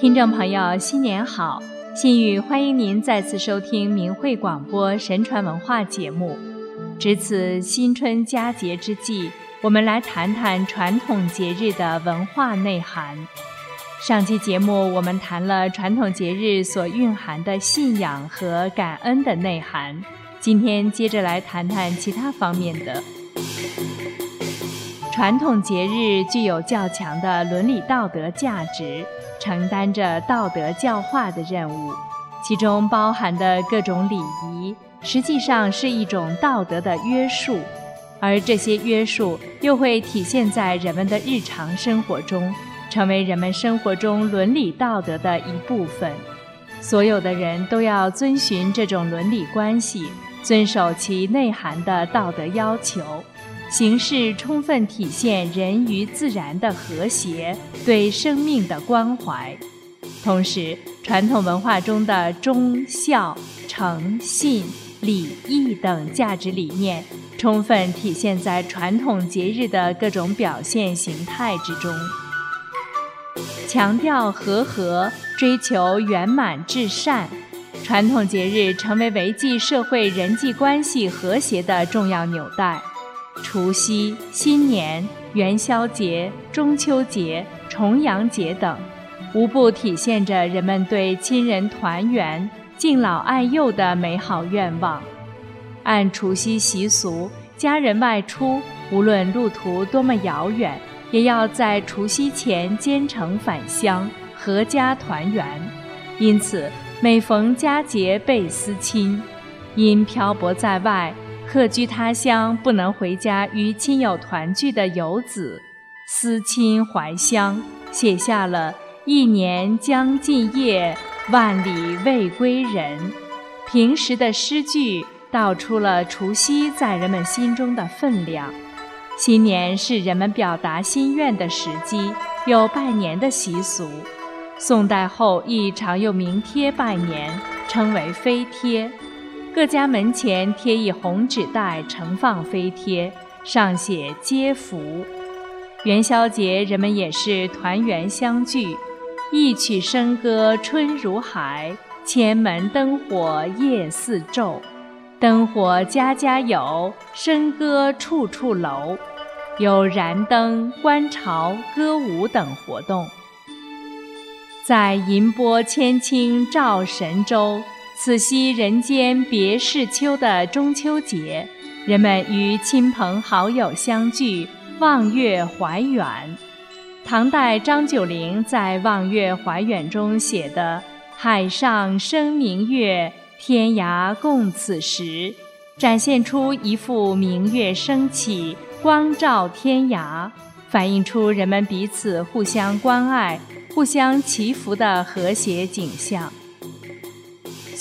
听众朋友，新年好！心语欢迎您再次收听明慧广播神传文化节目。值此新春佳节之际，我们来谈谈传统节日的文化内涵。上期节目我们谈了传统节日所蕴含的信仰和感恩的内涵，今天接着来谈谈其他方面的。传统节日具有较强的伦理道德价值。承担着道德教化的任务，其中包含的各种礼仪，实际上是一种道德的约束，而这些约束又会体现在人们的日常生活中，成为人们生活中伦理道德的一部分。所有的人都要遵循这种伦理关系，遵守其内涵的道德要求。形式充分体现人与自然的和谐，对生命的关怀。同时，传统文化中的忠孝诚信礼义等价值理念，充分体现在传统节日的各种表现形态之中。强调和合，追求圆满至善，传统节日成为维系社会人际关系和谐的重要纽带。除夕、新年、元宵节、中秋节、重阳节等，无不体现着人们对亲人团圆、敬老爱幼的美好愿望。按除夕习俗，家人外出，无论路途多么遥远，也要在除夕前兼程返乡，阖家团圆。因此，每逢佳节倍思亲。因漂泊在外。客居他乡不能回家与亲友团聚的游子，思亲怀乡，写下了一年将尽夜，万里未归人。平时的诗句道出了除夕在人们心中的分量。新年是人们表达心愿的时机，有拜年的习俗。宋代后亦常用名贴拜年，称为飞贴。各家门前贴一红纸袋，盛放飞贴，上写“接福”。元宵节，人们也是团圆相聚，一曲笙歌春如海，千门灯火夜似昼。灯火家家有，笙歌处处楼。有燃灯、观潮、歌舞等活动。在银波千顷照神州。此夕人间别是秋的中秋节，人们与亲朋好友相聚，望月怀远。唐代张九龄在《望月怀远》中写的“海上生明月，天涯共此时”，展现出一幅明月升起，光照天涯，反映出人们彼此互相关爱、互相祈福的和谐景象。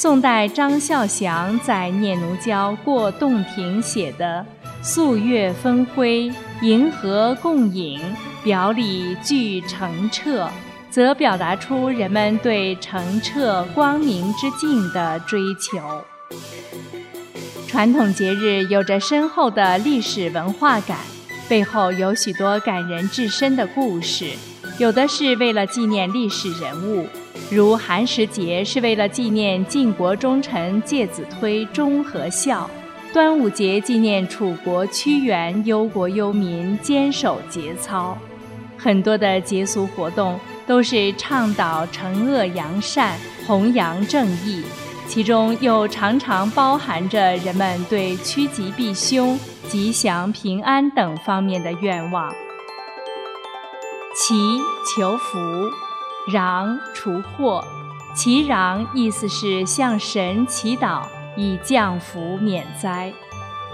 宋代张孝祥在《念奴娇·过洞庭》写的“素月分辉，银河共影，表里俱澄澈”，则表达出人们对澄澈光明之境的追求。传统节日有着深厚的历史文化感，背后有许多感人至深的故事，有的是为了纪念历史人物。如寒食节是为了纪念晋国忠臣介子推忠和孝，端午节纪念楚国屈原忧国忧民坚守节操，很多的节俗活动都是倡导惩恶扬善、弘扬正义，其中又常常包含着人们对趋吉避凶、吉祥平安等方面的愿望。祈求福。攘除祸，祈攘意思是向神祈祷以降福免灾。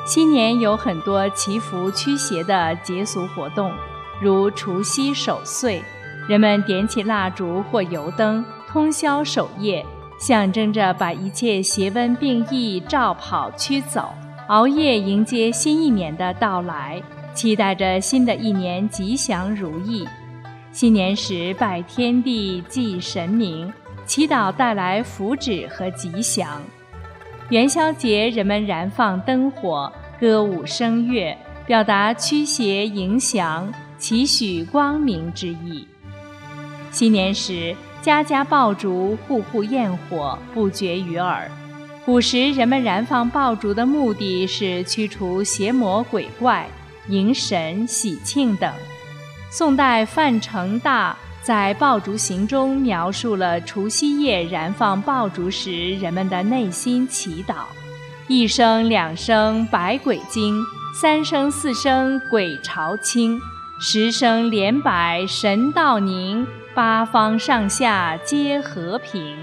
新年有很多祈福驱邪的节俗活动，如除夕守岁，人们点起蜡烛或油灯，通宵守夜，象征着把一切邪瘟病疫照跑驱走，熬夜迎接新一年的到来，期待着新的一年吉祥如意。新年时拜天地祭神明，祈祷带来福祉和吉祥。元宵节人们燃放灯火，歌舞声乐，表达驱邪迎祥、祈许光明之意。新年时家家爆竹，户户焰火，不绝于耳。古时人们燃放爆竹的目的是驱除邪魔鬼怪、迎神喜庆等。宋代范成大在《爆竹行》中描述了除夕夜燃放爆竹时人们的内心祈祷：一声两声百鬼惊，三声四声鬼潮清，十声连百神道宁，八方上下皆和平。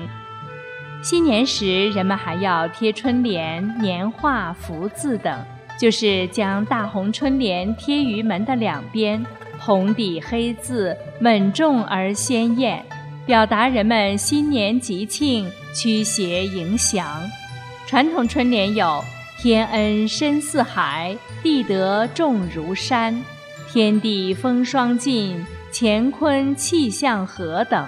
新年时，人们还要贴春联、年画、福字等，就是将大红春联贴于门的两边，红底黑字，稳重而鲜艳，表达人们新年吉庆、驱邪迎祥。传统春联有“天恩深似海，地德重如山，天地风霜尽，乾坤气象和”等。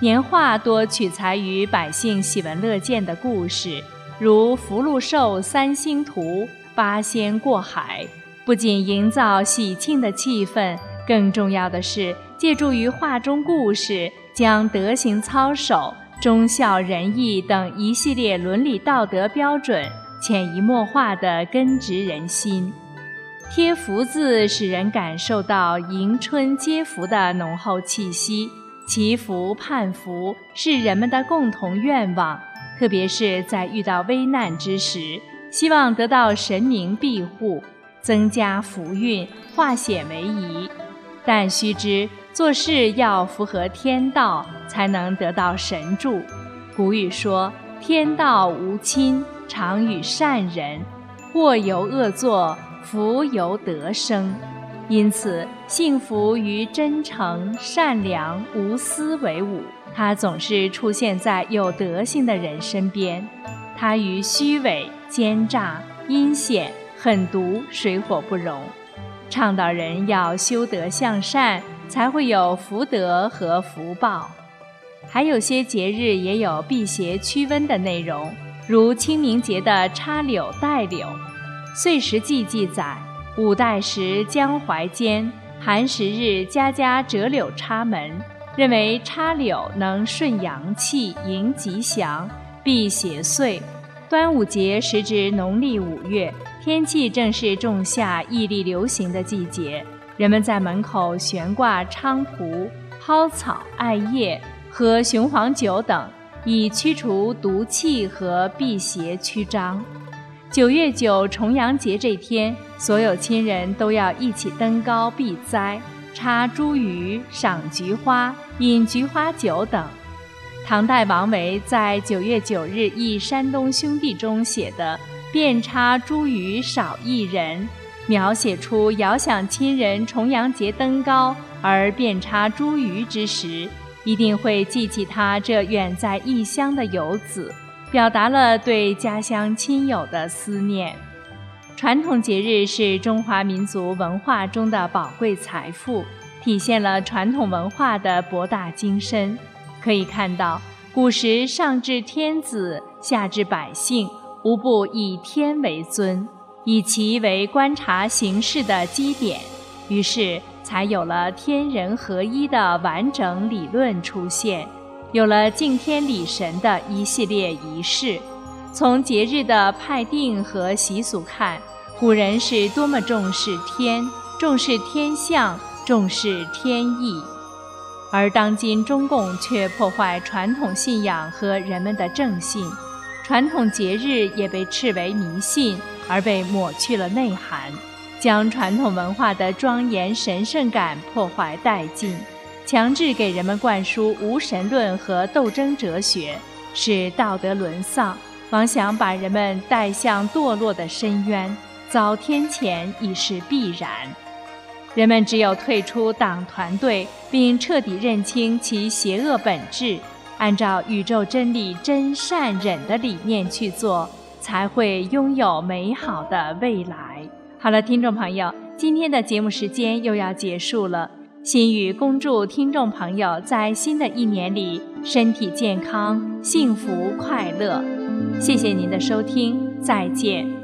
年画多取材于百姓喜闻乐见的故事，如福禄寿三星图、八仙过海，不仅营造喜庆的气氛，更重要的是借助于画中故事，将德行操守、忠孝仁义等一系列伦理道德标准潜移默化地根植人心。贴福字使人感受到迎春接福的浓厚气息。祈福盼福是人们的共同愿望，特别是在遇到危难之时，希望得到神明庇护，增加福运，化险为夷。但须知做事要符合天道，才能得到神助。古语说：“天道无亲，常与善人；祸由恶作，福由德生。”因此，幸福与真诚、善良、无私为伍。它总是出现在有德性的人身边。它与虚伪、奸诈、阴险、狠毒水火不容。倡导人要修德向善，才会有福德和福报。还有些节日也有辟邪驱瘟的内容，如清明节的插柳戴柳。《岁时记》记载。五代时，江淮间寒食日，家家折柳插门，认为插柳能顺阳气、迎吉祥、避邪祟。端午节时值农历五月，天气正是仲夏异栗流行的季节，人们在门口悬挂菖蒲、蒿草、艾叶和雄黄酒等，以驱除毒气和辟邪驱张。九月九重阳节这天，所有亲人都要一起登高避灾、插茱萸、赏菊花、饮菊花酒等。唐代王维在九月九日忆山东兄弟中写的“遍插茱萸少一人”，描写出遥想亲人重阳节登高而遍插茱萸之时，一定会记起他这远在异乡的游子。表达了对家乡亲友的思念。传统节日是中华民族文化中的宝贵财富，体现了传统文化的博大精深。可以看到，古时上至天子，下至百姓，无不以天为尊，以其为观察形势的基点，于是才有了天人合一的完整理论出现。有了敬天礼神的一系列仪式，从节日的派定和习俗看，古人是多么重视天、重视天象、重视天意，而当今中共却破坏传统信仰和人们的正信，传统节日也被斥为迷信，而被抹去了内涵，将传统文化的庄严神圣感破坏殆尽。强制给人们灌输无神论和斗争哲学，使道德沦丧，妄想把人们带向堕落的深渊，遭天谴已是必然。人们只有退出党团队，并彻底认清其邪恶本质，按照宇宙真理真善忍的理念去做，才会拥有美好的未来。好了，听众朋友，今天的节目时间又要结束了。心语恭祝听众朋友在新的一年里身体健康、幸福快乐。谢谢您的收听，再见。